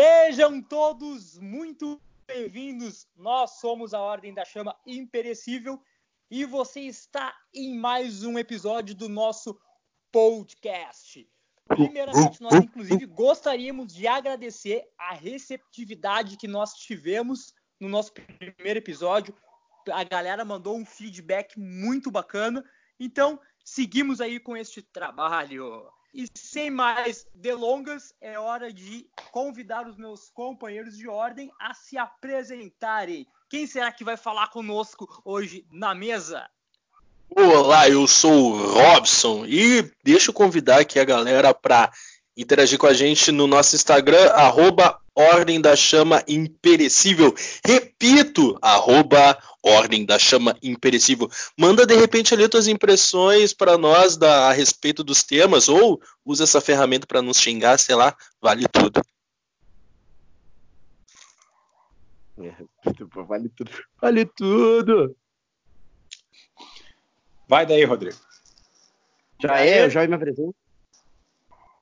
Sejam todos muito bem-vindos. Nós somos a Ordem da Chama Imperecível e você está em mais um episódio do nosso podcast. Primeiramente, nós inclusive gostaríamos de agradecer a receptividade que nós tivemos no nosso primeiro episódio. A galera mandou um feedback muito bacana. Então, seguimos aí com este trabalho. E sem mais delongas, é hora de convidar os meus companheiros de ordem a se apresentarem. Quem será que vai falar conosco hoje na mesa? Olá, eu sou o Robson e deixa eu convidar aqui a galera para interagir com a gente no nosso Instagram, arroba Ordem da Chama Imperecível. Repito, arroba Ordem da Chama Imperecível. Manda de repente ali tuas impressões para nós da, a respeito dos temas ou usa essa ferramenta para nos xingar, sei lá, vale tudo. Vale tudo. Vale tudo. Vai daí, Rodrigo. Já é, eu já me apresento.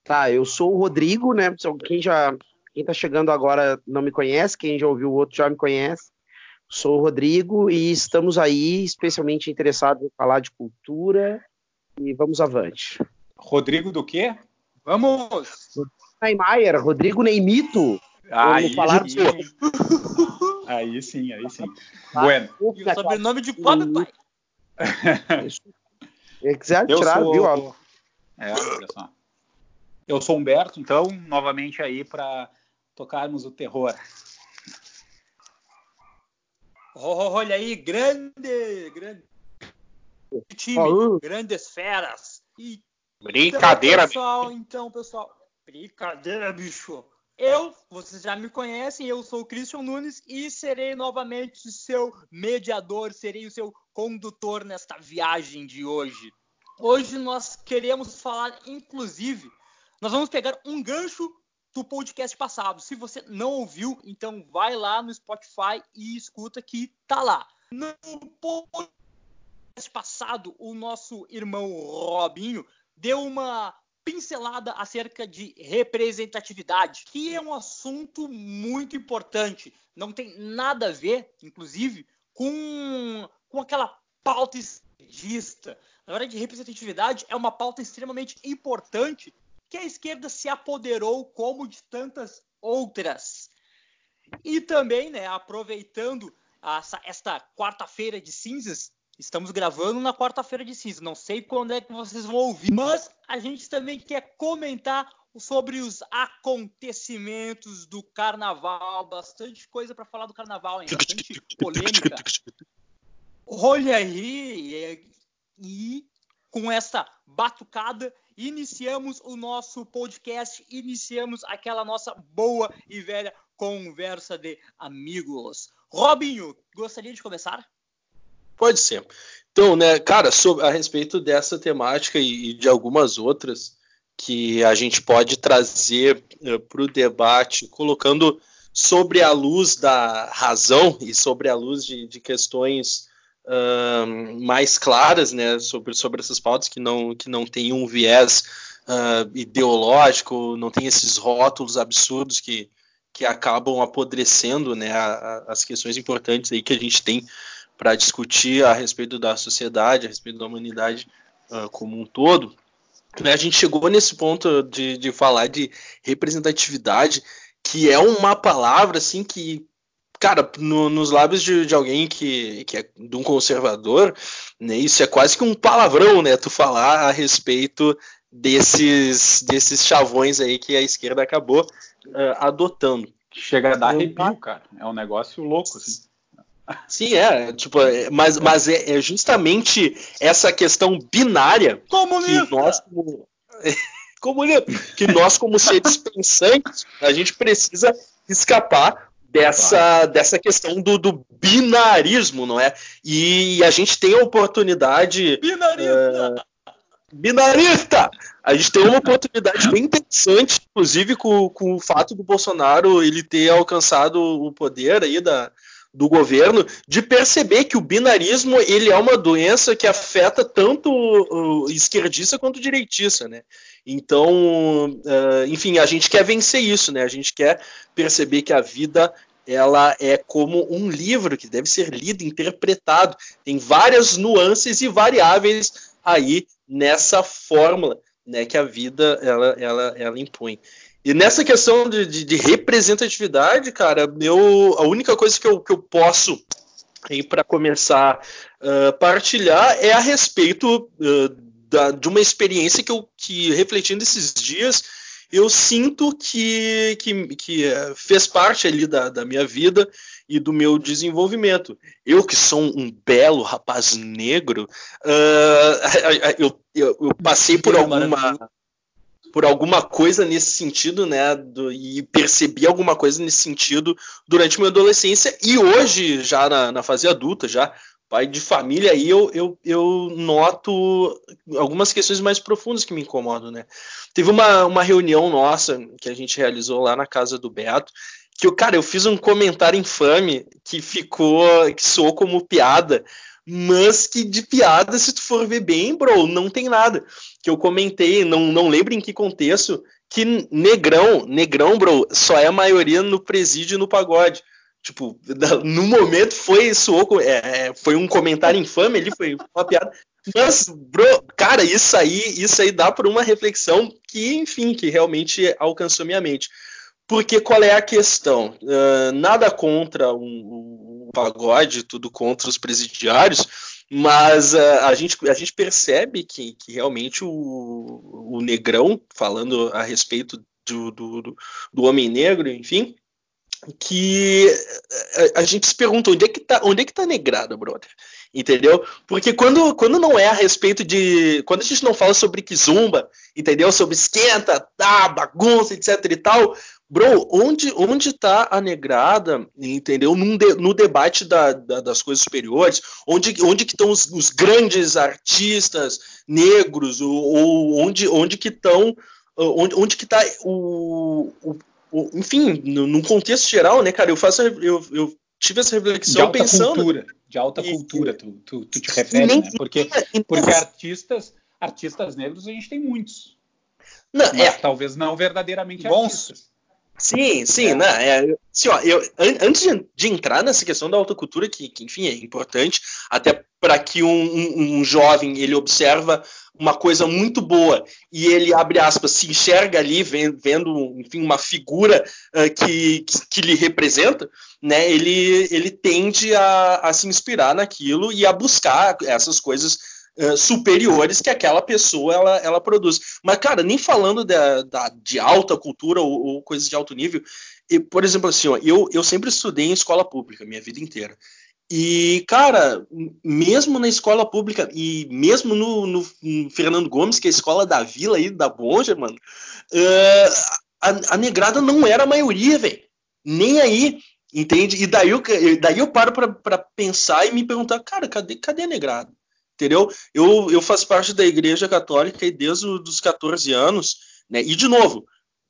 Tá, eu sou o Rodrigo, né? Quem já quem tá chegando agora não me conhece, quem já ouviu o outro já me conhece. Sou o Rodrigo e estamos aí especialmente interessados em falar de cultura e vamos avante. Rodrigo do quê? Vamos! Neymar, Rodrigo Neymito. Aí, falar sim. aí sim, aí sim. Ah, bueno. E o sobrenome de pobre pai. Se quiser tirar, sou... viu? É, olha só. Eu sou Humberto, então, novamente aí para tocarmos o terror. Olha aí, grande, grande time, grandes feras. E, brincadeira, então, pessoal, então, pessoal, brincadeira, bicho. Eu, vocês já me conhecem, eu sou o Christian Nunes e serei novamente seu mediador, serei o seu condutor nesta viagem de hoje. Hoje nós queremos falar, inclusive, nós vamos pegar um gancho do podcast passado. Se você não ouviu, então vai lá no Spotify e escuta que tá lá. No podcast passado, o nosso irmão Robinho deu uma pincelada acerca de representatividade, que é um assunto muito importante. Não tem nada a ver, inclusive, com, com aquela pauta esquerdista. Na hora de representatividade, é uma pauta extremamente importante que a esquerda se apoderou como de tantas outras. E também, né, aproveitando essa, esta quarta-feira de cinzas, estamos gravando na quarta-feira de cinzas, não sei quando é que vocês vão ouvir, mas a gente também quer comentar sobre os acontecimentos do carnaval, bastante coisa para falar do carnaval, hein? bastante polêmica. Olha aí, e com essa batucada iniciamos o nosso podcast, iniciamos aquela nossa boa e velha conversa de amigos. Robinho, gostaria de começar? Pode ser. Então, né, cara, sobre, a respeito dessa temática e, e de algumas outras que a gente pode trazer uh, eh, para o debate, colocando sobre a luz da razão e sobre a luz de, de questões uh, mais claras né, sobre, sobre essas pautas que não, que não tem um viés uh, ideológico, não tem esses rótulos absurdos que, que acabam apodrecendo né, a, a, as questões importantes aí que a gente tem para discutir a respeito da sociedade, a respeito da humanidade uh, como um todo. Né, a gente chegou nesse ponto de, de falar de representatividade, que é uma palavra assim que cara, no, nos lábios de, de, alguém que, que é de um conservador, né, isso é quase que um palavrão, né? Tu falar a respeito desses, desses chavões aí que a esquerda acabou uh, adotando. Chega a dar arrepio, cara. É um negócio louco, assim. Sim, é, tipo, é, mas, mas é, é justamente essa questão binária Comunista. que nós como, que nós como seres pensantes, a gente precisa escapar dessa, dessa questão do, do, binarismo, não é? E a gente tem a oportunidade. Binarista! Uh, binarista! A gente tem uma oportunidade bem interessante, inclusive com, com o fato do Bolsonaro ele ter alcançado o poder aí da, do governo de perceber que o binarismo ele é uma doença que afeta tanto o esquerdista quanto o direitista, né? Então, uh, enfim, a gente quer vencer isso, né? A gente quer perceber que a vida ela é como um livro que deve ser lido, interpretado. Tem várias nuances e variáveis aí nessa fórmula, né, que a vida ela, ela, ela impõe. E nessa questão de, de, de representatividade, cara, eu, a única coisa que eu, que eu posso para começar a uh, partilhar é a respeito uh, da, de uma experiência que eu que refletindo esses dias eu sinto que, que, que eh, fez parte ali da, da minha vida e do meu desenvolvimento. Eu que sou um belo rapaz negro, uh, eu, eu, eu, passei por alguma por alguma coisa nesse sentido, né? Do, e percebi alguma coisa nesse sentido durante minha adolescência e hoje já na, na fase adulta já pai de família, aí eu, eu, eu noto algumas questões mais profundas que me incomodam, né? Teve uma, uma reunião nossa que a gente realizou lá na casa do Beto, que eu, cara, eu fiz um comentário infame que ficou, que soou como piada, mas que de piada, se tu for ver bem, bro, não tem nada. Que eu comentei, não, não lembro em que contexto, que negrão, negrão, bro, só é a maioria no presídio e no pagode. Tipo, no momento foi soou, é, é, foi um comentário infame ali, foi uma piada. Mas, bro, cara, isso aí, isso aí dá por uma reflexão que, enfim, que realmente alcançou minha mente. Porque qual é a questão? Uh, nada contra o um, um pagode, tudo contra os presidiários, mas uh, a, gente, a gente percebe que, que realmente o, o negrão, falando a respeito do, do, do homem negro, enfim, que a, a, gente se pergunta onde é que tá, onde é que tá negrada, brother? Entendeu? Porque quando, quando não é a respeito de. Quando a gente não fala sobre kizumba, entendeu? Sobre esquenta, tá, bagunça, etc e tal. Bro, onde, onde tá a negrada, entendeu? De, no debate da, da, das coisas superiores, onde, onde que estão os, os, grandes artistas negros, ou, ou onde, onde que estão onde, onde que tá o, o, enfim, num contexto geral, né, cara, eu faço, eu, eu tive essa reflexão de alta pensando. Cultura, de alta e, cultura, tu, tu, tu te refere, nem, né? Porque, porque artistas, artistas negros a gente tem muitos. Não, mas é. talvez não verdadeiramente Bons. artistas. Sim, sim, é. né? É, assim, ó, eu, antes de, de, entrar nessa questão da autocultura, que, que enfim é importante, até para que um, um, um, jovem ele observa uma coisa muito boa e ele abre aspas se enxerga ali vendo, enfim uma figura uh, que, que, que, lhe representa, né? Ele ele tende a, a se inspirar naquilo e a buscar essas coisas Uh, superiores que aquela pessoa ela, ela produz. Mas, cara, nem falando da, da de alta cultura ou, ou coisas de alto nível, e, por exemplo, assim, ó, eu, eu sempre estudei em escola pública minha vida inteira. E, cara, mesmo na escola pública e mesmo no, no, no Fernando Gomes, que é a escola da vila aí, da Bonja, mano, uh, a, a, negrada não era a maioria, velho. Nem aí, entende? E daí eu, daí eu paro para pensar e me perguntar, cara, cadê, cadê a negrada? Entendeu? Eu, eu faço parte da igreja católica desde os 14 anos, né? E de novo,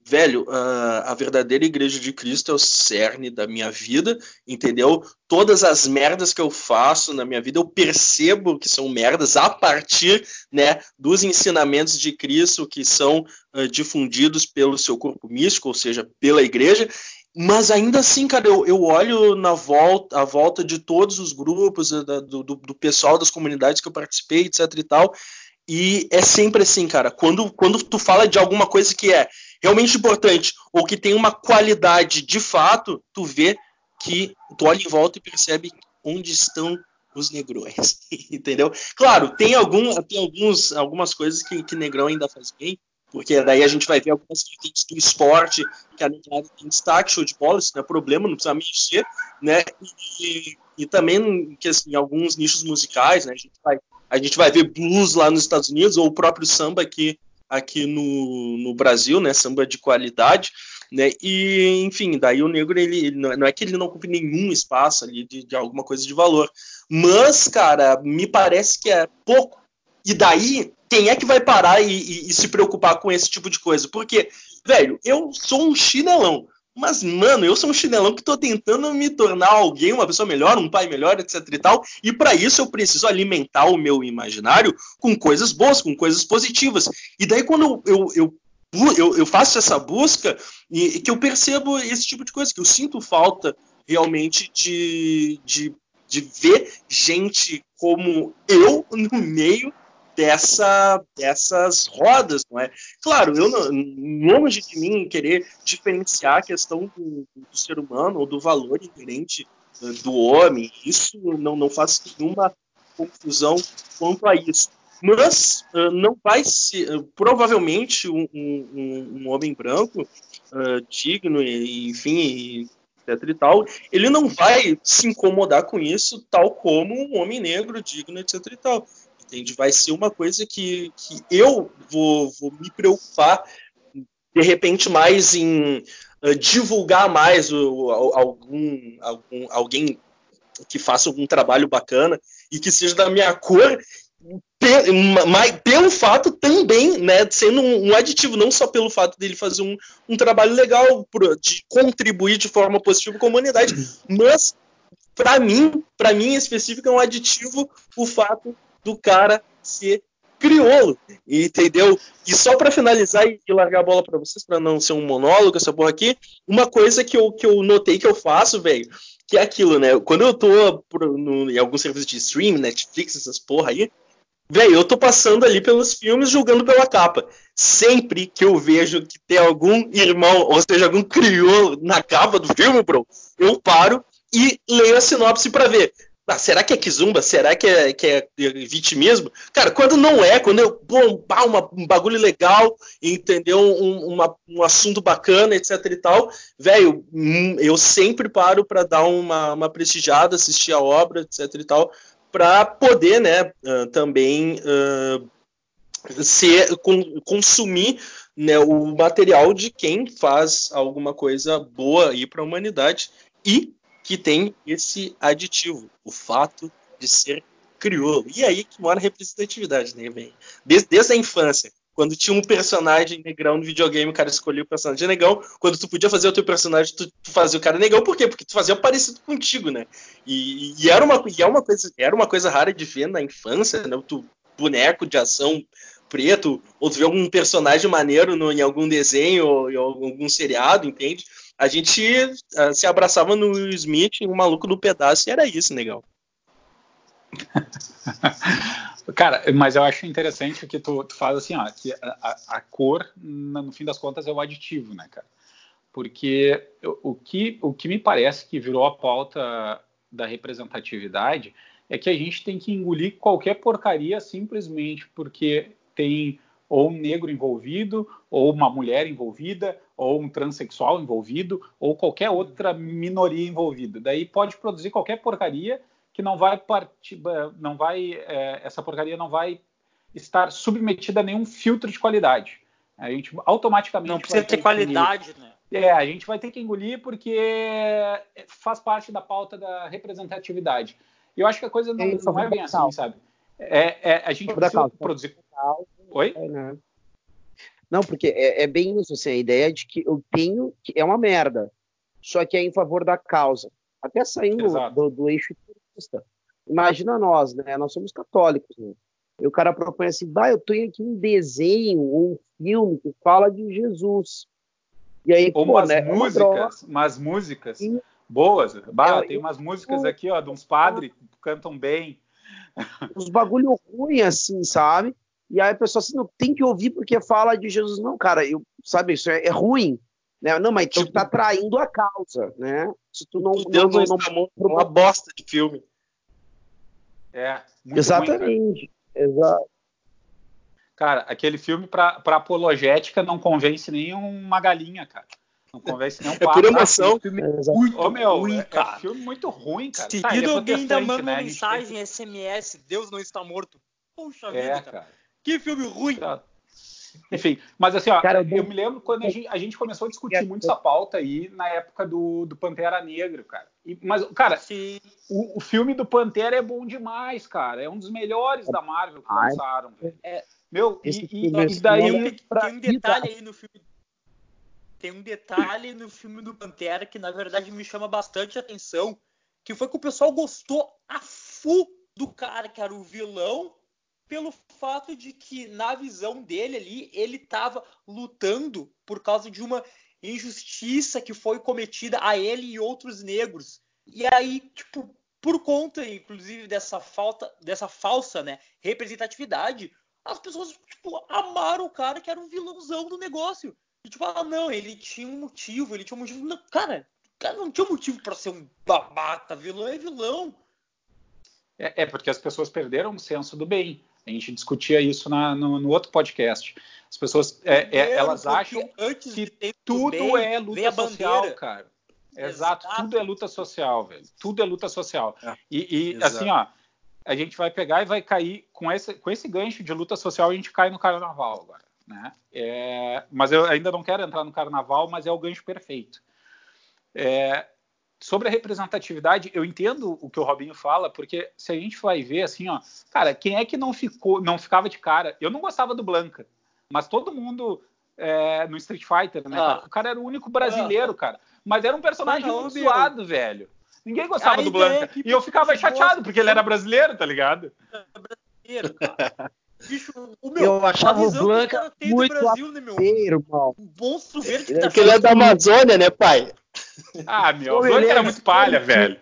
velho, uh, a verdadeira igreja de Cristo é o cerne da minha vida, entendeu? Todas as merdas que eu faço na minha vida, eu percebo que são merdas a partir, né, dos ensinamentos de Cristo que são uh, difundidos pelo seu corpo místico, ou seja, pela igreja. Mas ainda assim, cara, eu, eu olho na volta, a volta de todos os grupos, do, do, do pessoal das comunidades que eu participei, etc e tal, e é sempre assim, cara. Quando, quando tu fala de alguma coisa que é realmente importante ou que tem uma qualidade de fato, tu vê que tu olha em volta e percebe onde estão os negrões, entendeu? Claro, tem, algum, tem alguns, algumas coisas que, que negrão ainda faz bem, porque daí a gente vai ver algumas vertentes do esporte que a negrada tem destaque, show de bola, isso não é problema, não precisa mexer, né? E, e também que assim, alguns nichos musicais, né? A gente vai a gente vai ver blues lá nos Estados Unidos ou o próprio samba aqui aqui no, no Brasil, né? Samba de qualidade, né? E, enfim, daí o negro, ele, ele não é que ele não ocupe nenhum espaço ali de, de alguma coisa de valor. Mas, cara, me parece que é pouco. E daí, quem é que vai parar e, e, e se preocupar com esse tipo de coisa? Porque, velho, eu sou um chinelão. Mas, mano, eu sou um chinelão que tô tentando me tornar alguém, uma pessoa melhor, um pai melhor, etc e tal. E para isso eu preciso alimentar o meu imaginário com coisas boas, com coisas positivas. E daí quando eu, eu, eu, eu faço essa busca, e, que eu percebo esse tipo de coisa, que eu sinto falta realmente de, de, de ver gente como eu no meio dessa, dessas rodas, não é? Claro, eu longe de mim querer diferenciar a questão do, do ser humano ou do valor inerente uh, do homem, isso não, não faz nenhuma confusão quanto a isso. Mas uh, não vai ser, uh, provavelmente, um, um, um, homem branco digno, e, enfim, etc e tal, ele não vai se incomodar com isso, tal como um homem negro digno, etc e tal entende? Vai ser uma coisa que, que eu vou, vou me preocupar, de repente, mais em uh, divulgar mais o, algum, algum, alguém que faça algum trabalho bacana e que seja da minha cor, pelo fato também, né, sendo um, um, aditivo, não só pelo fato dele fazer um, um trabalho legal, de contribuir de forma positiva com a comunidade, mas para mim, para mim específico, é um aditivo o fato do cara ser crioulo, entendeu? E só para finalizar e largar a bola para vocês, para não ser um monólogo essa porra aqui, uma coisa que eu, que eu notei que eu faço, velho, que é aquilo, né? Quando eu tô no, em algum serviço de stream, Netflix, essas porra aí, velho, eu tô passando ali pelos filmes julgando pela capa. Sempre que eu vejo que tem algum irmão, ou seja, algum crioulo na capa do filme, bro, eu paro e leio a sinopse para ver. Ah, será que é Kizumba? Será que é, que é vitimismo? Cara, quando não é, quando eu bombar uma, um bagulho legal, entendeu? Um, uma, um assunto bacana, etc e tal, velho, hum, eu sempre paro para dar uma, uma prestigiada, assistir a obra, etc e tal, para poder, né, uh, também uh, ser, consumir né, o material de quem faz alguma coisa boa aí para a humanidade e que tem esse aditivo, o fato de ser crioulo. E aí que mora a representatividade, né, velho? Desde, desde a infância. Quando tinha um personagem negrão no videogame, o cara escolhia o personagem negão. Quando tu podia fazer o teu personagem, tu, tu fazia o cara negão. Por quê? Porque tu fazia parecido contigo, né? E, e, era, uma, e é uma coisa, era uma coisa rara de ver na infância, né? Tu, boneco de ação preto, ou tu vê algum personagem maneiro no, em algum desenho ou em algum seriado, entende? A gente uh, se abraçava no Smith, o maluco do pedaço, e era isso, legal. Cara, mas eu acho interessante que tu, tu faz assim, ó, que a, a, cor, no fim das contas, é o aditivo, né, cara? Porque o que, o que me parece que virou a pauta da representatividade é que a gente tem que engolir qualquer porcaria simplesmente porque tem ou um negro envolvido, ou uma mulher envolvida, ou um transexual envolvido, ou qualquer outra minoria envolvida. Daí pode produzir qualquer porcaria que não vai partir, não vai, é, essa porcaria não vai estar submetida a nenhum filtro de qualidade. A gente automaticamente não precisa ter, ter qualidade, né? É, a gente vai ter que engolir porque faz parte da pauta da representatividade. E eu acho que a coisa não, não é bem assim, sabe? É, é, a gente precisa produzir. Oi? É, né? Não, porque é, é, bem isso, assim, a ideia de que eu tenho, que é uma merda, só que é em favor da causa. Até saindo do, do, eixo turista. Imagina nós, né? Nós somos católicos, né? E o cara propõe assim, vai, eu tenho aqui um desenho ou um filme que fala de Jesus. E aí, ou pô, umas né, músicas, é umas músicas Sim. boas. Bah, é, tem umas músicas aqui, ó, de uns padres que cantam bem. Uns bagulho ruim, assim, sabe? E aí a pessoa assim, não tem que ouvir porque fala de Jesus. Não, cara, eu, sabe, isso é, é ruim. Né? Não, mas tu tipo, tá traindo a causa, né? Se tu não. Deus não, não, não, não uma bosta de filme. É. Exatamente. Ruim, Exato. Cara, aquele filme para apologética não convence nem uma galinha, cara. Não convence nem um pato. É por emoção. É muito Ô, meu, ruim, é, cara. É filme muito ruim, cara. Seguido tá, alguém ainda manda né? mensagem SMS, Deus não está morto. Poxa é, vida, cara. cara. Que filme ruim! Enfim, mas assim, ó, cara, eu, me lembro quando a gente, a gente, começou a discutir muito essa pauta aí na época do, do Pantera Negra, cara. E, mas, cara, o, o, filme do Pantera é bom demais, cara. É um dos melhores da Marvel que lançaram. É, meu, e, e, e, daí. Tem um, tem um detalhe aí no filme tem um detalhe no filme do Pantera que na verdade me chama bastante atenção, que foi que o pessoal gostou a fu do cara que era o vilão, pelo fato de que na visão dele ali ele estava lutando por causa de uma injustiça que foi cometida a ele e outros negros. E aí, tipo, por conta, inclusive, dessa falta, dessa falsa, né, representatividade, as pessoas, tipo, amaram o cara que era um vilãozão do negócio. E tipo, ah, não, ele tinha um motivo, ele tinha um motivo. Não, cara, o cara não tinha motivo para ser um babaca, vilão é vilão. É, é, porque as pessoas perderam o senso do bem. A gente discutia isso na, no, no, outro podcast. As pessoas, é, é, elas acham que tudo bem, é luta social, cara. Exato, Exato, tudo é luta social, velho. Tudo é luta social. É, e, e assim, ó, a gente vai pegar e vai cair com esse, com esse gancho de luta social, a gente cai no carnaval agora. Né? É, mas eu ainda não quero entrar no carnaval, mas é o gancho perfeito. É, sobre a representatividade, eu entendo o que o Robinho fala, porque se a gente vai ver assim, ó, cara, quem é que não ficou, não ficava de cara? Eu não gostava do Blanca, mas todo mundo é, no Street Fighter, né? Ah. O cara era o único brasileiro, ah. cara. Mas era um personagem muito suado, velho. Ninguém gostava do Blanca. É e eu ficava chateado, porque ele era brasileiro, tá ligado? É brasileiro, cara. Bicho, o meu, eu achava o Blanca muito Brasil, né, meu? irmão. Um monstro verde que tá Porque ele é da Amazônia, né, pai? Ah, meu, o Blanca era muito palha, velho.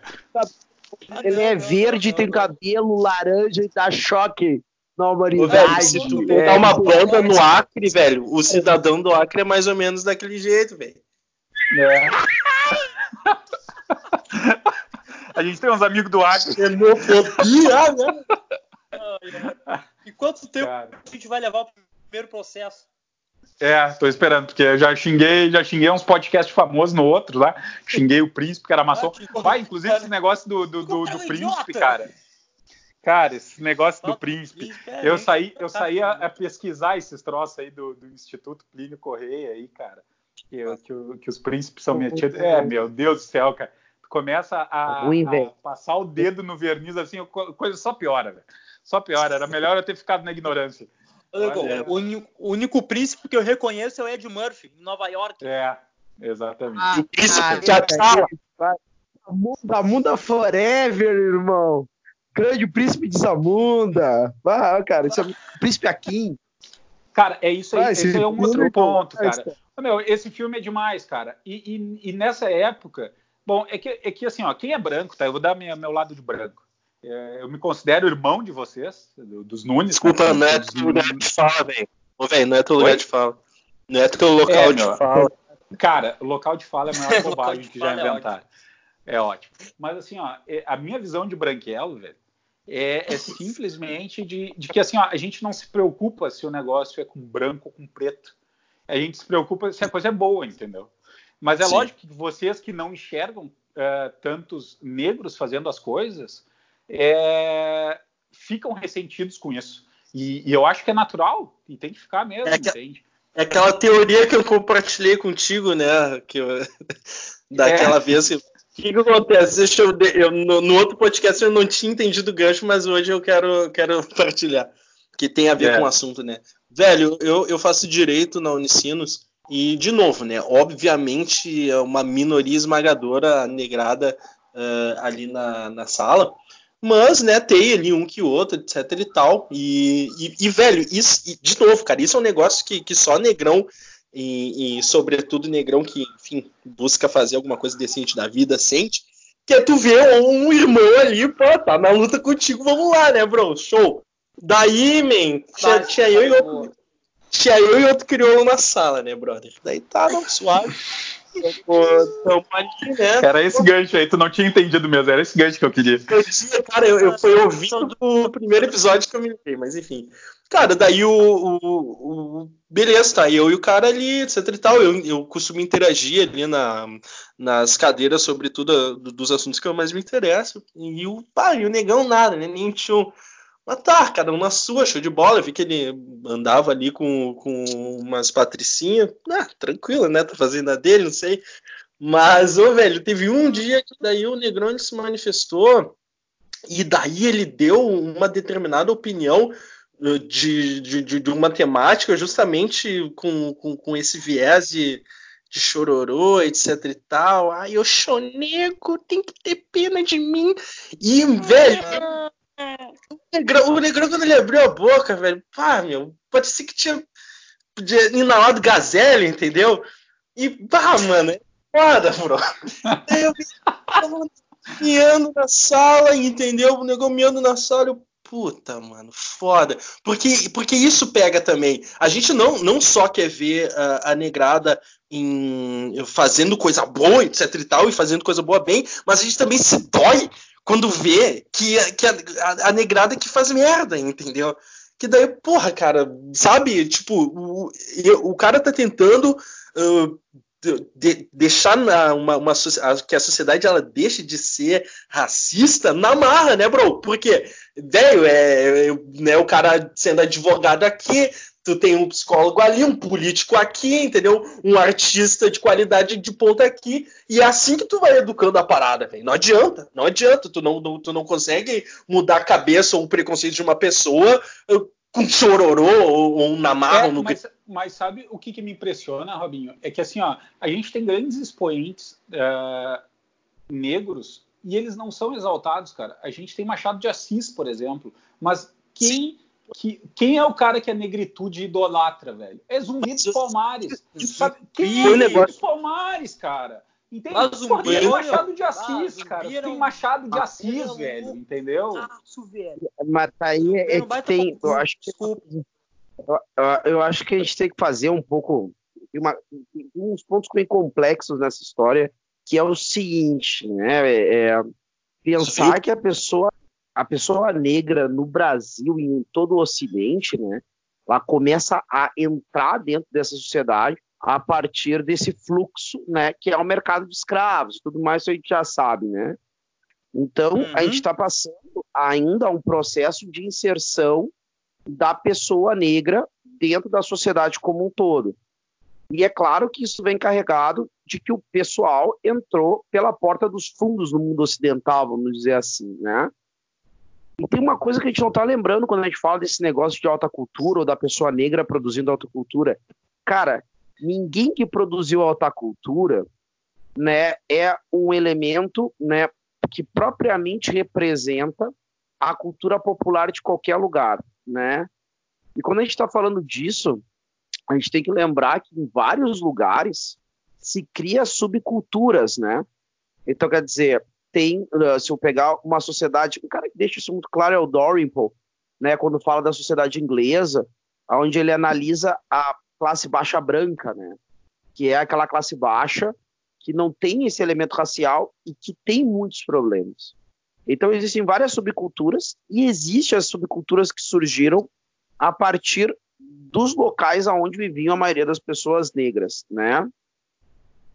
Ele é verde, tem cabelo laranja e dá choque na humanidade. Velho, se tu botar uma banda no Acre, velho, o cidadão do Acre é mais ou menos daquele jeito, velho. É. A gente tem uns amigos do Acre. Xenofobia, né? E quanto tempo Cara. a gente vai levar o primeiro processo? É, tô esperando, porque eu já xinguei, já xinguei uns podcasts famosos no outro lá. Xinguei o príncipe, que era maçom. Vai, inclusive esse negócio do, do, do, do príncipe, cara. Cara, esse negócio do príncipe. Eu saí, eu saí a, a pesquisar esses troços aí do, do Instituto Plínio Correia aí, cara. Que, que, que, os príncipes são metidos. É, meu Deus do céu, cara. Tu começa a, a passar o dedo no verniz assim, coisa só piora, velho. Só piora. Era melhor eu ter ficado na ignorância. O único, o único, príncipe que eu reconheço é o Ed Murphy, em Nova York. É, exatamente. Ah, o príncipe já tá. Zamunda Forever, irmão. Grande príncipe de Zamunda. Ah, cara, isso é príncipe Akin. Cara, é isso aí. Ah, esse, esse é um outro ponto, cara. Meu, esse filme é demais, cara. E, e, e, nessa época, bom, é que, é que assim, ó, quem é branco, tá? Eu vou dar minha, meu lado de branco. É, eu me considero irmão de vocês, dos Nunes. Desculpa, não é teu lugar de fala, velho. velho, não é teu lugar de fala. Não é teu local é, de meu, fala. Cara, o local de fala é a maior bobagem que já é inventaram. É ótimo. Mas assim, ó, é, a minha visão de branquelo, velho, é, é simplesmente de, de, que assim, ó, a gente não se preocupa se o negócio é com branco ou com preto. A gente se preocupa se a coisa é boa, entendeu? Mas é Sim. lógico que vocês que não enxergam uh, tantos negros fazendo as coisas, é, ficam ressentidos com isso. E, e, eu acho que é natural, e tem que ficar mesmo, é que, entende? É aquela teoria que eu compartilhei contigo, né? Que eu, daquela é. vez. O que, que acontece? Deixa eu, eu no, no, outro podcast eu não tinha entendido o gancho, mas hoje eu quero, quero partilhar. Que tem a ver é. com o assunto, né? Velho, eu, eu faço direito na Unicinos. E, de novo, né? Obviamente, é uma minoria esmagadora negrada uh, ali na, na sala. Mas, né, tem ali um que outro, etc e tal. E, e, e velho, isso, e, de novo, cara, isso é um negócio que, que só negrão, e, e, sobretudo negrão que, enfim, busca fazer alguma coisa decente da vida, sente. Que é tu ver um irmão ali, pô, tá na luta contigo, vamos lá, né, bro? Show. Daí, man, tinha, tinha eu e outro. Tinha eu e outro crioulo na sala, né, brother? Daí tá, não, suave. né? Era esse gancho aí, tu não tinha entendido mesmo, era esse gancho que eu queria. Eu cara, eu, eu fui ouvindo o primeiro episódio que eu me liguei, mas enfim. Cara, daí o, o, o, Beleza, tá, eu e o cara ali, etc e tal. Eu, eu costumo interagir ali na, nas cadeiras sobre tudo dos assuntos que eu mais me interesso. E o, pá, e o negão nada, né? Nem tinha mas tá, cada um na sua, show de bola. Eu vi que ele andava ali com, com umas patricinhas. Ah, tranquilo, né? Tá fazendo a dele, não sei. Mas, ô, velho, teve um dia que daí o Negroni se manifestou e daí ele deu uma determinada opinião uh, de, de, de uma temática justamente com, com, com esse viés de, de chororô, etc e tal. Ai, eu chonego, tem que ter pena de mim. E, velho, o negrão, o negrão, quando ele abriu a boca, velho, pá, meu, parecia que tinha inalado gazelle, entendeu? E, pá, mano, é foda, bro. Aí eu vi miando na sala, entendeu? O negão miando na sala, eu, puta, mano, foda. Porque, porque isso pega também. A gente não, não só quer ver uh, a negrada em, fazendo coisa boa, etc e tal, e fazendo coisa boa bem, mas a gente também se dói quando vê que, que a, a, a negrada que faz merda, entendeu? Que daí, porra, cara, sabe? Tipo, o, o cara tá tentando uh, de, deixar uma, uma, que a sociedade ela deixe de ser racista na marra, né, bro? Porque, velho, é, é, né, o cara sendo advogado aqui, tu tem um psicólogo ali, um político aqui, entendeu? Um artista de qualidade de ponta aqui, e é assim que tu vai educando a parada, velho. Não adianta, não adianta, tu não, não, tu não consegue mudar a cabeça ou o preconceito de uma pessoa com chororô ou, ou na marra. É, no... mas, mas, sabe o que, que, me impressiona, Robinho? É que assim, ó, a gente tem grandes expoentes uh, negros e eles não são exaltados, cara. A gente tem Machado de Assis, por exemplo, mas quem que, quem é o cara que a negritude idolatra, velho? É Zumbi dos Palmares. Quem é Zumbi dos Palmares, cara? Entende? Mas Porra, tem Machado de Assis, ah, cara. Tem Machado de Assis, velho, entendeu? Mas tá aí é que tem. Eu acho que, eu, eu, acho que a gente tem que fazer um pouco. Uma, uns pontos bem complexos nessa história, que é o seguinte, né? É, é pensar Sim. que a pessoa, a pessoa negra no Brasil e em todo o Ocidente, né? Ela começa a entrar dentro dessa sociedade a partir desse fluxo, né, que é o mercado de escravos, tudo mais isso a gente já sabe, né? Então, uhum. a gente está passando ainda um processo de inserção da pessoa negra dentro da sociedade como um todo. E é claro que isso vem carregado de que o pessoal entrou pela porta dos fundos no mundo ocidental, vamos dizer assim, né? E tem uma coisa que a gente não está lembrando quando a gente fala desse negócio de alta cultura ou da pessoa negra produzindo alta cultura. Cara, ninguém que produziu alta cultura né, é um elemento né, que propriamente representa a cultura popular de qualquer lugar. Né? E quando a gente está falando disso, a gente tem que lembrar que em vários lugares se cria subculturas, né? Então, quer dizer, tem, uh, se eu pegar uma sociedade, um cara que deixa isso muito claro é o Dalrymple, né? Quando fala da sociedade inglesa, onde ele analisa a classe baixa branca, né? Que é aquela classe baixa que não tem esse elemento racial e que tem muitos problemas. Então existem várias subculturas e existem as subculturas que surgiram a partir dos locais aonde viviam a maioria das pessoas negras, né?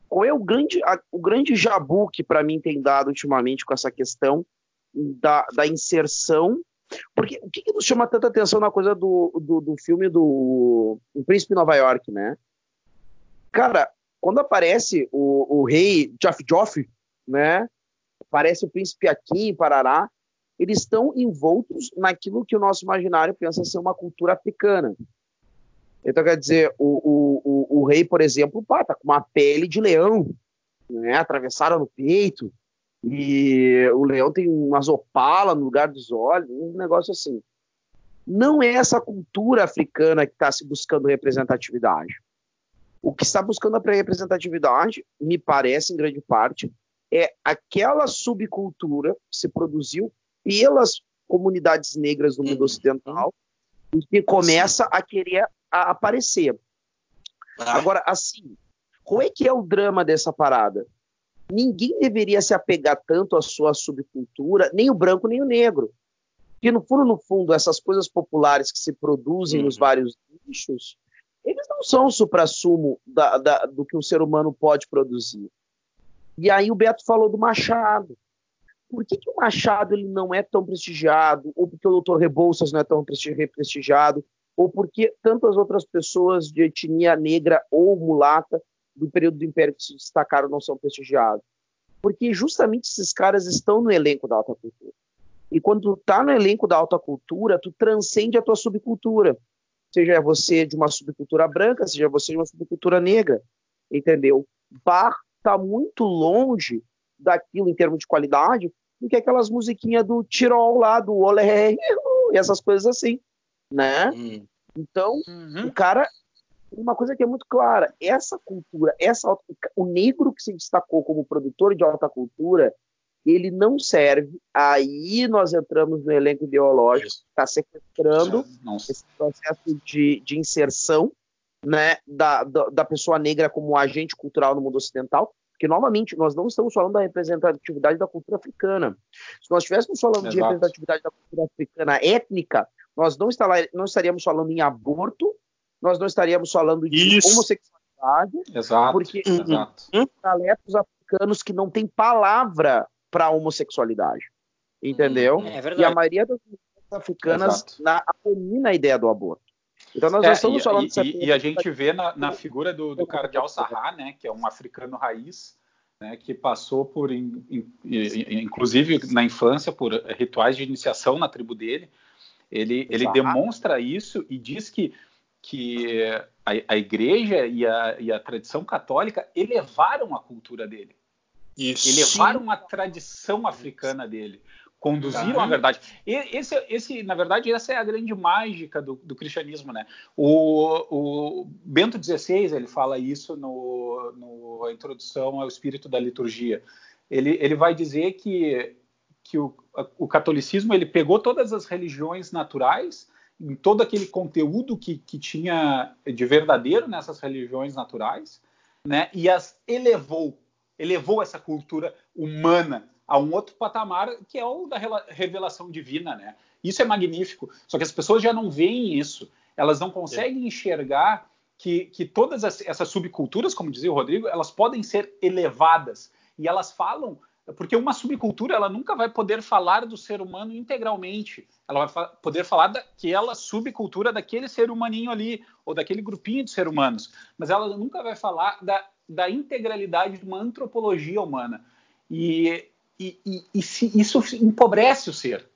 Qual é o grande, a, o grande jabu que para mim tem dado ultimamente com essa questão da, da inserção porque o que, que nos chama tanta atenção na coisa do, do, do filme do o Príncipe Nova York, né? Cara, quando aparece o, o rei Joff Joff, né? Aparece o príncipe aqui em Parará, eles estão envoltos naquilo que o nosso imaginário pensa ser uma cultura africana. Então, quer dizer, o, o, o, o rei, por exemplo, pá, tá com uma pele de leão, né? Atravessada no peito, e o leão tem umas opalas no lugar dos olhos, um negócio assim. Não é essa cultura africana que está se buscando representatividade. O que está buscando a representatividade, me parece, em grande parte, é aquela subcultura que se produziu pelas comunidades negras do mundo uhum. ocidental e que começa a querer a aparecer. Ah. Agora, assim, qual é que é o drama dessa parada? Ninguém deveria se apegar tanto à sua subcultura, nem o branco nem o negro. Porque no fundo, no fundo, essas coisas populares que se produzem uhum. nos vários nichos, eles não são o supra-sumo da, da, do que um ser humano pode produzir. E aí o Beto falou do Machado. Por que, que o Machado ele não é tão prestigiado? Ou porque o doutor Rebouças não é tão prestigiado? Ou porque tantas outras pessoas de etnia negra ou mulata do período do Império que se destacaram não são prestigiados. Porque justamente esses caras estão no elenco da alta cultura. E quando tu tá no elenco da alta cultura, tu transcende a tua subcultura. Seja você de uma subcultura branca, seja você de uma subcultura negra. entendeu? Bar tá muito longe daquilo em termos de qualidade do que aquelas musiquinhas do Tirol lá, do Olé, e essas coisas assim, né? Hum. Então, uhum. o cara uma coisa que é muito clara, essa cultura, essa o negro que se destacou como produtor de alta cultura, ele não serve. Aí nós entramos no elenco ideológico, está sequestrando esse processo de, de inserção né, da, da, da, pessoa negra como agente cultural no mundo ocidental, porque, novamente, nós não estamos falando da representatividade da cultura africana. Se nós estivéssemos falando Exato. de representatividade da cultura africana étnica, nós não, não estaríamos falando em aborto, nós não estaríamos falando de Isso. homossexualidade, Exato. porque Exato. talentos africanos que não têm palavra para homossexualidade, entendeu? É verdade. E a maioria das africanas na, abomina a ideia do aborto. Então nós é, estamos e, falando e, e, a gente vê na, na figura do, do Cardeal Sarra, né, que é um africano raiz, né, que passou por, in, in, inclusive na infância, por rituais de iniciação na tribo dele. Ele, ele demonstra isso e diz que, que a, a igreja e a, e a tradição católica elevaram a cultura dele. Isso. Elevaram a tradição africana dele conduziram a verdade. E, esse, esse, na verdade, essa é a grande mágica do, do cristianismo, né? O, o, Bento XVI ele fala isso no, no introdução ao espírito da liturgia. Ele, ele vai dizer que que o, o catolicismo ele pegou todas as religiões naturais em todo aquele conteúdo que, que tinha de verdadeiro nessas religiões naturais, né? E as elevou, elevou essa cultura humana a um outro patamar que é o da revelação divina, né? Isso é magnífico. Só que as pessoas já não veem isso. Elas não conseguem é. enxergar que, que todas essas subculturas, como dizia o Rodrigo, elas podem ser elevadas. E elas falam porque uma subcultura ela nunca vai poder falar do ser humano integralmente. Ela vai fa poder falar daquela subcultura daquele ser humaninho ali, ou daquele grupinho de seres humanos. Mas ela nunca vai falar da, da integralidade de uma antropologia humana. E e, e, e se, isso empobrece o ser,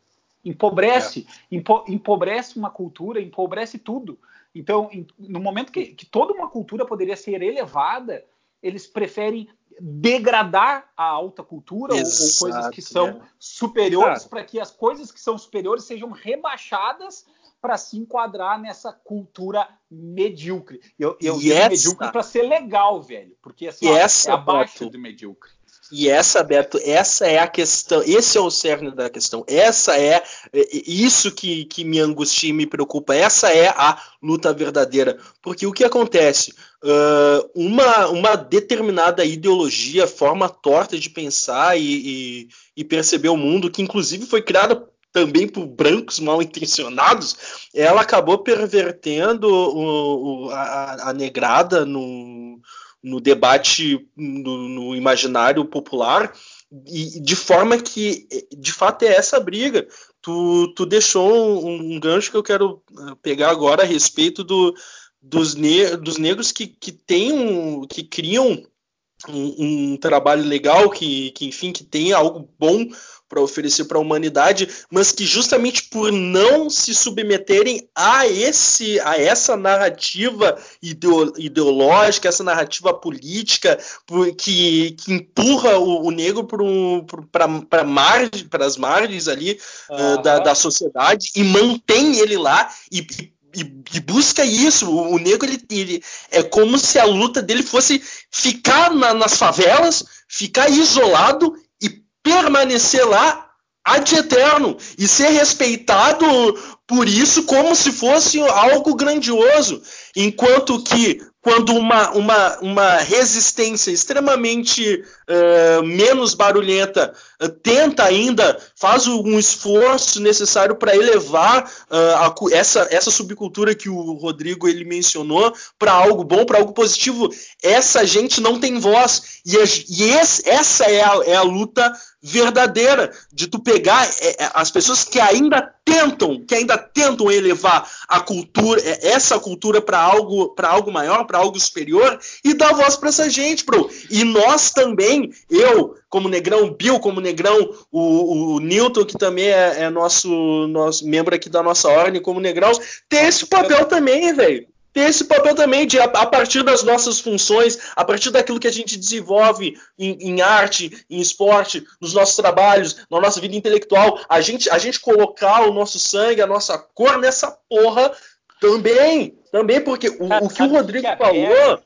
empobrece, é. empo, empobrece uma cultura, empobrece tudo. Então, em, no momento que, que toda uma cultura poderia ser elevada, eles preferem degradar a alta cultura ou, ou, coisas que são é. superiores para que as coisas que são superiores sejam rebaixadas para se enquadrar nessa cultura medíocre. Eu, eu digo medíocre para ser legal, velho, porque assim, ó, é abaixo do medíocre. E essa, Beto, essa é a questão, esse é o cerne da questão. Essa é, é isso que, que me angustia e me preocupa. Essa é a luta verdadeira. Porque o que acontece? Uh, uma, uma determinada ideologia, forma torta de pensar e, e, e perceber o mundo, que inclusive foi criada também por brancos mal intencionados, ela acabou pervertendo o, o, a, a negrada no, no debate, no, no imaginário popular, e de forma que, de fato, é essa briga. Tu, tu deixou um, um gancho que eu quero eh, pegar agora a respeito do, dos, ne dos negros que, que, tem um, que criam um, um, trabalho legal, que, que, enfim, que tem algo bom para oferecer para a humanidade, mas que justamente por não se submeterem a esse a essa narrativa ideológica, essa narrativa política que, que empurra o, o negro para as margens ali uhum. uh, da, da sociedade e mantém ele lá e, e e, busca isso. O, o negro ele, ele, é como se a luta dele fosse ficar na, nas favelas, ficar isolado permanecer lá ad eterno e ser respeitado por isso como se fosse algo grandioso, enquanto que quando uma, uma, uma resistência extremamente uh, menos barulhenta uh, tenta ainda, faz um esforço necessário para elevar uh, a, essa, essa subcultura que o Rodrigo ele mencionou para algo bom, para algo positivo, essa gente não tem voz. E, e esse, essa é a, é a luta verdadeira de tu pegar as pessoas que ainda tentam, que ainda tentam elevar a cultura, essa cultura para algo, para algo maior, para algo superior e dar voz para essa gente, bro. E nós também, eu como negrão, Bill como negrão, o, o Newton que também é, é, nosso nosso membro aqui da nossa ordem como negrão, tem esse papel também, velho. ter esse papel também de, a, a, partir das nossas funções, a partir daquilo que a gente desenvolve em, em, arte, em esporte, nos nossos trabalhos, na nossa vida intelectual, a gente, a gente colocar o nosso sangue, a nossa cor nessa porra também. Também, porque o, o que o Rodrigo falou.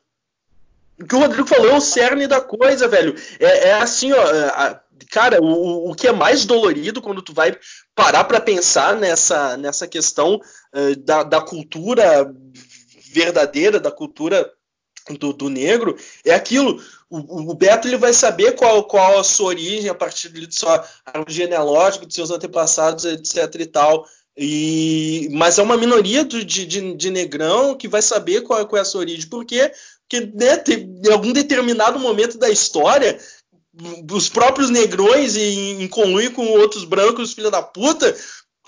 O que o Rodrigo falou é o cerne da coisa, velho. É, é assim, ó. A, cara, o, o que é mais dolorido quando tu vai parar para pensar nessa, nessa questão uh, da, da cultura verdadeira, da cultura do, do, negro, é aquilo. O, o, Beto ele vai saber qual, qual a sua origem a partir de sua árvore genealógica, de seus antepassados, etc. e tal. E, mas é uma minoria do, de, de, de, negrão que vai saber qual, qual é a sua origem. Por Porque né, em algum determinado momento da história, os próprios negrões, em, em conluio com outros brancos, filha da puta,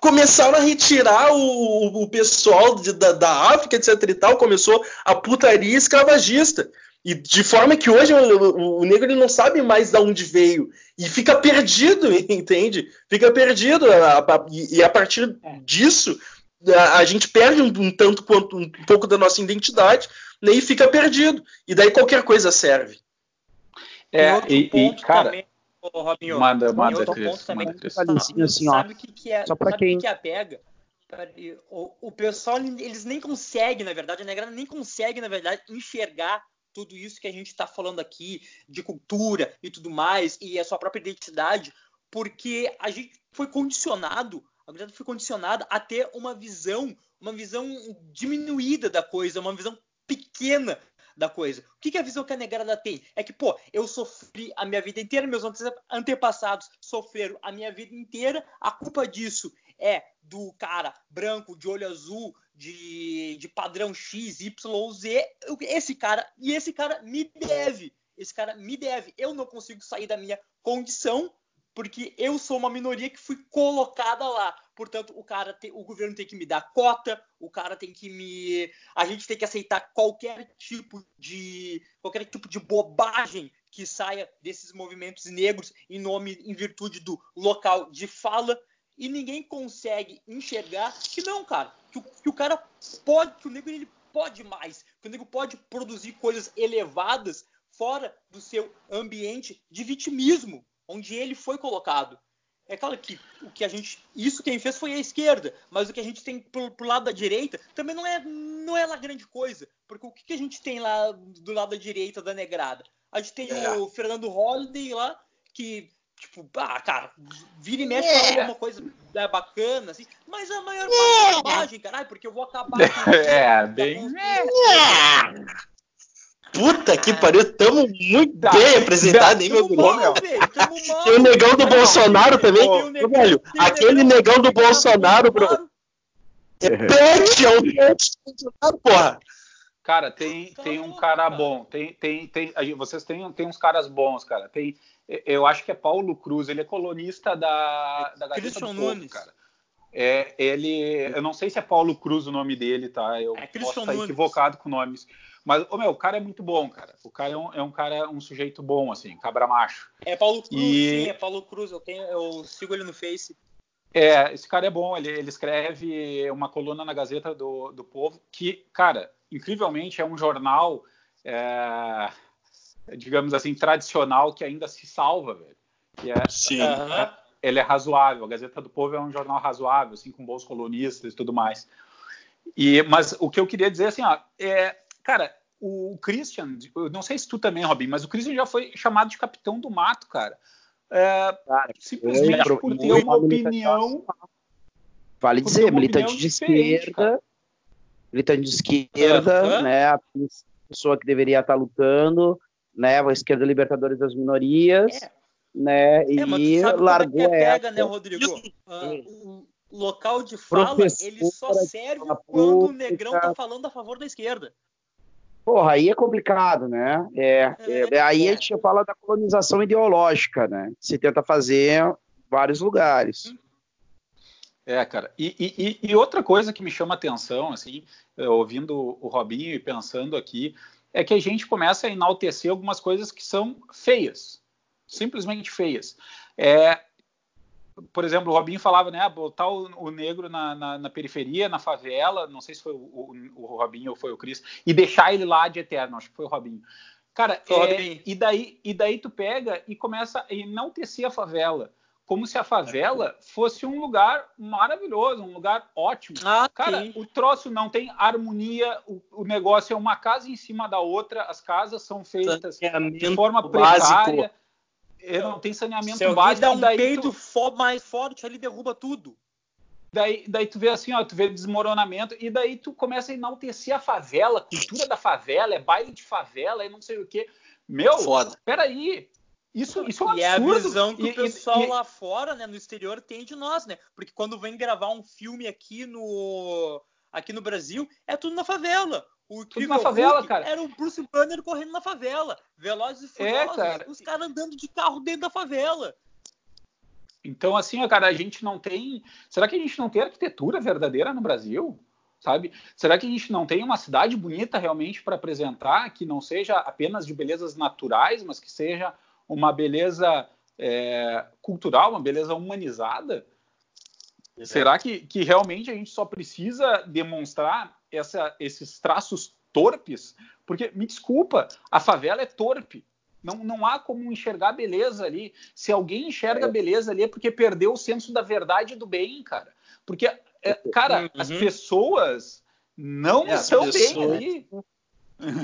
começaram a retirar o, o pessoal de, da, da, África, etc e tal, começou a putaria escravagista. E de forma que hoje o, o, negro ele não sabe mais de onde veio. E fica perdido, entende? Fica perdido. A, a, e a partir disso, a, a gente perde um, um, tanto quanto um pouco da nossa identidade e fica perdido. E daí qualquer coisa serve. É, e, e cara, também, oh, Robinho, manda, manda, outro Cris, ponto também, manda, Cris. Assim, sabe o que, que é, Só sabe quem... que, que é a pega? O, o pessoal, eles nem conseguem, na verdade, a negrada nem consegue, na verdade, enxergar tudo isso que a gente está falando aqui, de cultura e tudo mais, e a sua própria identidade, porque a gente foi condicionado, a verdade foi condicionada a ter uma visão, uma visão diminuída da coisa, uma visão pequena da coisa. O que, que a visão que a negrada tem? É que, pô, eu sofri a minha vida inteira, meus antepassados sofreram a minha vida inteira, a culpa disso é do cara branco, de olho azul, de, de padrão X, Y Z. Esse cara, e esse cara me deve. Esse cara me deve. Eu não consigo sair da minha condição porque eu sou uma minoria que fui colocada lá. Portanto, o cara tem, o governo tem que me dar cota, o cara tem que me, a gente tem que aceitar qualquer tipo de qualquer tipo de bobagem que saia desses movimentos negros em nome, em virtude do local de fala. E ninguém consegue enxergar que não, cara, que o, que o cara pode, que o negro ele pode mais, que o negro pode produzir coisas elevadas fora do seu ambiente de vitimismo onde ele foi colocado. É claro que o que a gente. Isso quem fez foi a esquerda, mas o que a gente tem pro, pro lado da direita também não é, não é lá grande coisa. Porque o que, que a gente tem lá do lado da direita da negrada? A gente tem é. o Fernando Holliday lá, que, tipo, ah, cara, vira e mexe é. alguma coisa é, bacana, assim, mas a maior parte é bobagem, caralho, porque eu vou acabar. é, bem. Puta que pariu, tamo muito tá. bem representado, hein, meu irmão? Tem o negão do Bolsonaro também. velho, aquele negão do Bolsonaro, bro. É pet, é um pet, porra. Cara, tem, tem um cara bom. Tem, tem, tem, vocês têm, tem uns caras bons, cara. Tem, eu acho que é Paulo Cruz, ele é colunista da, da Gazeta Christian do Povo, Nunes. cara. É, ele, eu não sei se é Paulo Cruz o nome dele, tá? Eu é posso estar equivocado com nomes. Mas, ô, meu, o cara é muito bom, cara. O cara é um, é um cara, um sujeito bom, assim, cabra macho. É Paulo Cruz, e... sim, é Paulo Cruz. Eu, tenho, eu sigo ele no Face. É, esse cara é bom, ele, ele escreve uma coluna na Gazeta do, do Povo, que, cara, incrivelmente é um jornal, é, digamos assim, tradicional que ainda se salva, velho. É, Sim. É, ele é razoável, a Gazeta do Povo é um jornal razoável, assim, com bons colunistas e tudo mais. E, mas o que eu queria dizer, assim, ó, é, Cara, o Christian, eu não sei se tu também, Robin, mas o Christian já foi chamado de capitão do mato, cara. É, cara simplesmente foi, por ter uma opinião. Vale dizer, militante de esquerda. Cara. Militante de esquerda, né? A pessoa que deveria estar lutando, né? A esquerda Libertadores das Minorias. É. Né, é, e largou é pega, essa. né, Rodrigo? Uh, o local de fala, ele só serve quando o negrão tá falando a favor da esquerda. Porra, aí é complicado, né? É, é, é aí a gente fala da colonização ideológica, né? Se tenta fazer em vários lugares. É, cara. E, e, e, outra coisa que me chama atenção, assim, é, ouvindo o Robinho e pensando aqui, é que a gente começa a enaltecer algumas coisas que são feias, simplesmente feias. É, por exemplo, o Robinho falava, né, botar o, o negro na, na, na, periferia, na favela, não sei se foi o, o, o, Robinho ou foi o Cris, e deixar ele lá de eterno, acho que foi o Robinho. Cara, é, e, daí, e daí tu pega e começa a enaltecer a favela como se a favela fosse um lugar maravilhoso, um lugar ótimo. Ah, Cara, sim. o troço não tem harmonia, o, o, negócio é uma casa em cima da outra, as casas são feitas de forma precária, não tem saneamento se básico. dá um peido tu... mais forte, ali derruba tudo. Daí, daí tu vê assim, ó, tu vê desmoronamento, e daí tu começa a enaltecer a favela, a cultura da favela, é baile de favela, e não sei o quê. Meu, Foda. peraí, isso, isso é um e absurdo. é a visão que e, o pessoal e, lá fora, né, no exterior, tem de nós, né? Porque quando vem gravar um filme aqui no aqui no Brasil, é tudo na favela. O tudo na favela, Hulk cara. Era o Bruce Banner correndo na favela. Velozes e é, Furiosos, é, os caras andando de carro dentro da favela. Então, assim, cara, a gente não tem. Será que a gente não tem arquitetura verdadeira no Brasil? Sabe? Será que a gente não tem uma cidade bonita realmente para apresentar, que não seja apenas de belezas naturais, mas que seja uma beleza é, cultural, uma beleza humanizada? É. Será que, que realmente a gente só precisa demonstrar essa, esses traços torpes? Porque, me desculpa, a favela é torpe. Não, não há como enxergar beleza ali. Se alguém enxerga é. beleza ali é porque perdeu o senso da verdade e do bem, cara. Porque, é, cara, uhum. as pessoas não é, estão bem ali.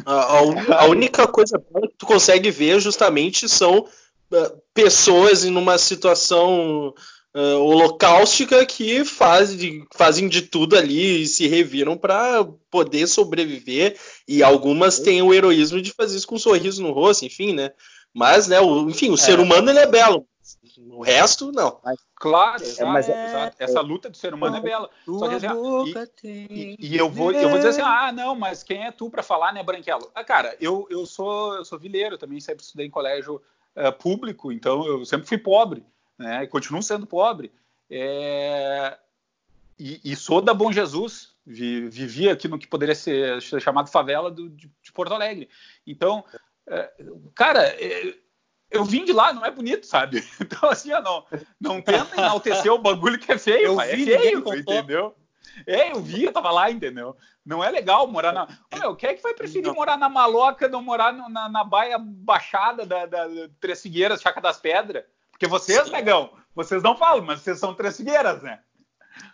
A, a, a, única coisa que tu consegue ver justamente são uh, pessoas em uma situação uh, holocaustica que fazem, fazem de tudo ali e se reviram para poder sobreviver. E algumas têm o heroísmo de fazer isso com um sorriso no rosto, enfim, né? Mas, né, o, enfim, o é. ser humano ele é belo. O resto, não. Claro, é, exato, mas, é, exato. Essa luta do ser humano é bela. Só que, assim, e, e, e, eu vou, eu vou dizer assim, ah, não, mas quem é tu para falar, né, Branquelo? Ah, cara, eu, eu sou eu sou vileiro, também sempre estudei em colégio uh, público, então eu sempre fui pobre, né? E continuo sendo pobre. É, e, e, sou da Bom Jesus, vi, vivi aqui no que poderia ser chamado favela do, de, de Porto Alegre. Então, é, cara, é, eu vim de lá, não é bonito, sabe? Então, assim, ó, não, não tenta enaltecer o bagulho que é feio, eu é vi, é feio, entendeu? É, eu vi, eu tava lá, entendeu? Não é legal morar na. Olha, quem é que vai preferir não. morar na Maloca não morar no, na, na baia baixada da, da, da Três Figueiras, Chaca das Pedras? Porque vocês, negão, vocês não falam, mas vocês são Três Figueiras, né?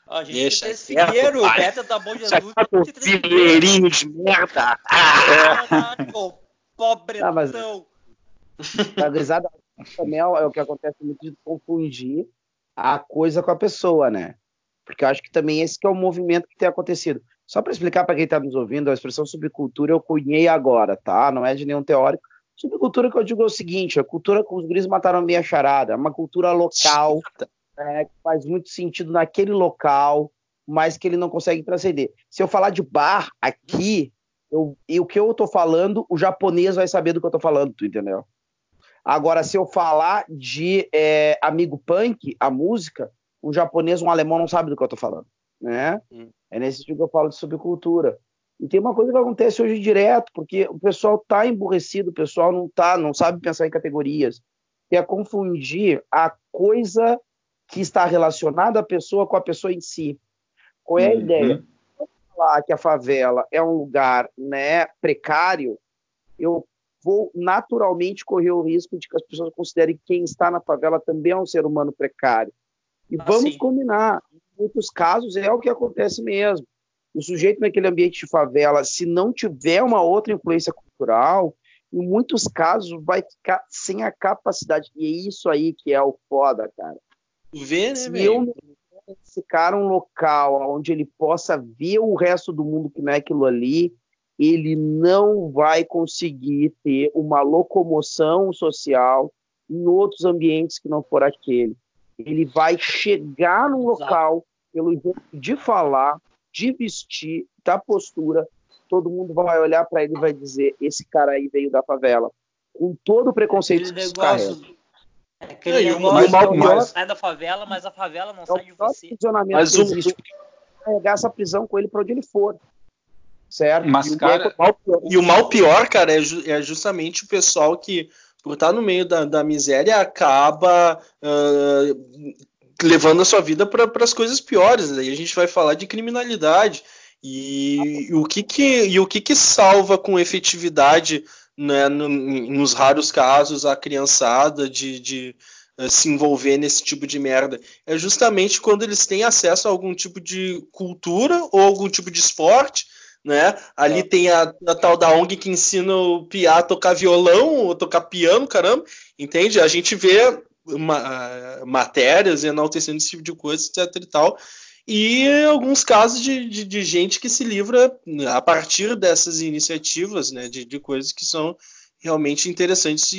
a gente Deixa tem Três Figueiros, o Beta da Bom Jesus. Fileirinho de merda! Ah, é. Pobretão! Ah, mas... A grisada também é o que acontece muito de confundir a coisa com a pessoa, né? Porque eu acho que também esse que é o movimento que tem acontecido. Só para explicar para quem está nos ouvindo, a expressão subcultura eu cunhei agora, tá? Não é de nenhum teórico. Subcultura que eu digo é o seguinte: a cultura com os gris mataram meia charada, é uma cultura local, né, que faz muito sentido naquele local, mas que ele não consegue transcender. Se eu falar de bar aqui, eu, e o que eu tô falando, o japonês vai saber do que eu tô falando, tu entendeu? Agora, se eu falar de é, amigo punk, a música, um japonês, um alemão não sabe do que eu estou falando, né? Hum. É nesse sentido que eu falo de subcultura. E tem uma coisa que acontece hoje direto, porque o pessoal está emburrecido, o pessoal não tá, não sabe pensar em categorias, que é confundir a coisa que está relacionada à pessoa com a pessoa em si. Qual é a uhum. ideia? falar que a favela é um lugar né, precário, eu vou naturalmente correr o risco de que as pessoas considerem que quem está na favela também é um ser humano precário. E ah, vamos sim. combinar, em muitos casos é o que acontece mesmo. O sujeito naquele ambiente de favela, se não tiver uma outra influência cultural, em muitos casos vai ficar sem a capacidade. E é isso aí que é o foda, cara. Vê, né, se eu não esse cara um local onde ele possa ver o resto do mundo que não é aquilo ali, ele não vai conseguir ter uma locomoção social em outros ambientes que não for aquele. Ele vai chegar num local pelo jeito de falar, de vestir, da postura, todo mundo vai olhar para ele e vai dizer: esse cara aí veio da favela, com todo o preconceito aquele que negócio, Aquele é, negócio mal, mas... sai da favela, mas a favela não é sai de você. Mas o... existe, carregar essa prisão com ele para onde ele for. Certo? Mas, e, cara, o mal, e o mal pior, cara, é, ju é, justamente o pessoal que, por estar no meio da, da miséria, acaba uh, levando a sua vida para as coisas piores. Aí a gente vai falar de criminalidade. E, e o que que, e o que, que salva com efetividade né, no, nos raros casos a criançada de, de uh, se envolver nesse tipo de merda? É justamente quando eles têm acesso a algum tipo de cultura ou algum tipo de esporte né? Ali é. tem a, a, tal da ONG que ensina o Piá a tocar violão ou tocar piano, caramba, entende? A gente vê ma matérias enaltecendo esse tipo de coisa, etc e tal, e alguns casos de, de, de, gente que se livra a partir dessas iniciativas, né, de, de coisas que são realmente interessantes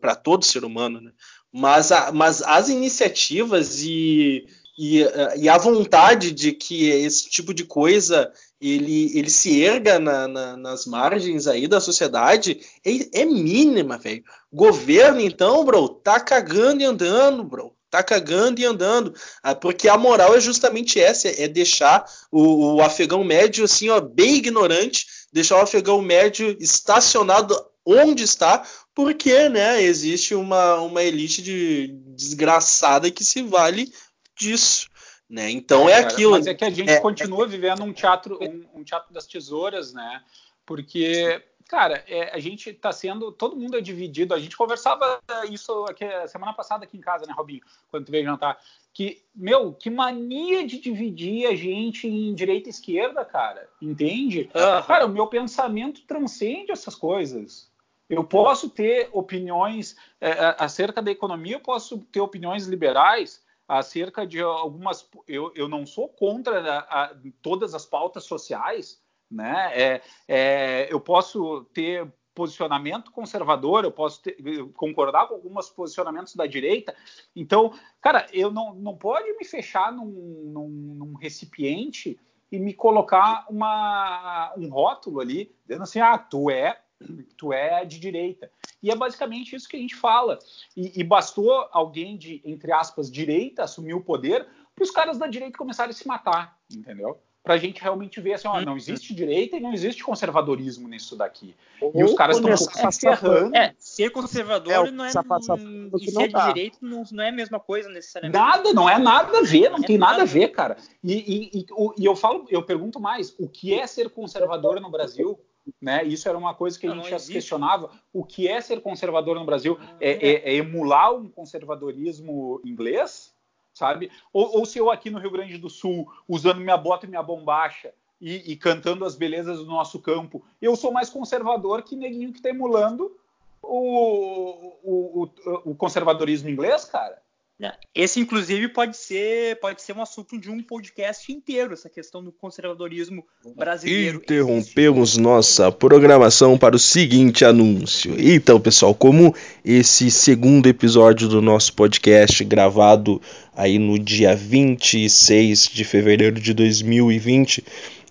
para todo ser humano, né? Mas, a, mas as iniciativas e, e, e, a vontade de que esse tipo de coisa ele, ele se erga na, na, nas margens aí da sociedade é, é mínima, velho. Governo, então, bro, tá cagando e andando, bro. Tá cagando e andando. Ah, porque a moral é justamente essa: é deixar o, o afegão médio, assim, ó, bem ignorante, deixar o afegão médio estacionado onde está, porque né, existe uma, uma elite de desgraçada que se vale disso. Né? Então é, é aquilo. Mas é que a gente é, continua vivendo um teatro, um, um, teatro das tesouras, né? Porque, cara, é, a gente está sendo. Todo mundo é dividido. A gente conversava isso aqui, semana passada aqui em casa, né, Robinho? Quando tu veio jantar. Que, meu, que mania de dividir a gente em direita e esquerda, cara. Entende? Uhum. Cara, o meu pensamento transcende essas coisas. Eu posso ter opiniões é, acerca da economia, eu posso ter opiniões liberais, acerca de algumas. Eu, eu não sou contra a, a, todas as pautas sociais, né? É, é, eu posso ter posicionamento conservador, eu posso ter, concordar com alguns posicionamentos da direita. Então, cara, eu não, não pode me fechar num, num, num recipiente e me colocar uma, um rótulo ali, dizendo assim, ah, tu é tu é de direita. E é basicamente isso que a gente fala. E, e bastou alguém de, entre aspas, direita assumir o poder para os caras da direita começarem a se matar, entendeu? Para a gente realmente ver assim, ó, não existe direita e não existe conservadorismo nisso daqui. e os caras estão se ferrando. É, ser conservador é, não é e ser de direita não, não, é a mesma coisa necessariamente. Nada, não é nada a ver, não, não tem é nada a ver, cara. E, e, e, e eu falo, eu pergunto mais, o que é ser conservador no Brasil? Né? Isso era uma coisa que a gente já se questionava. O que é ser conservador no Brasil? É, é, é emular um conservadorismo inglês? Sabe? Ou, ou, se eu aqui no Rio Grande do Sul, usando minha bota e minha bombacha e, e cantando as belezas do nosso campo, eu sou mais conservador que neguinho que está emulando o, o, o, o conservadorismo inglês, cara? Esse, inclusive, pode ser, pode ser um assunto de um podcast inteiro, essa questão do conservadorismo brasileiro. Interrompemos Existe... nossa programação para o seguinte anúncio. Então, pessoal, como esse segundo episódio do nosso podcast, gravado aí no dia 26 de fevereiro de 2020,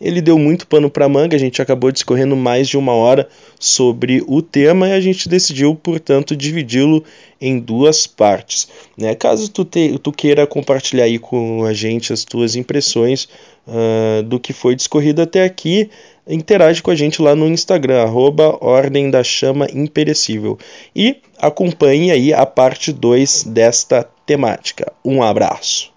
ele deu muito pano para manga, a gente acabou discorrendo mais de uma hora sobre o tema e a gente decidiu, portanto, dividi-lo em duas partes. Né? Caso tu, te, tu queira compartilhar aí com a gente as tuas impressões uh, do que foi discorrido até aqui, interage com a gente lá no Instagram, arroba Ordem da Chama Imperecível. E acompanhe aí a parte 2 desta temática. Um abraço.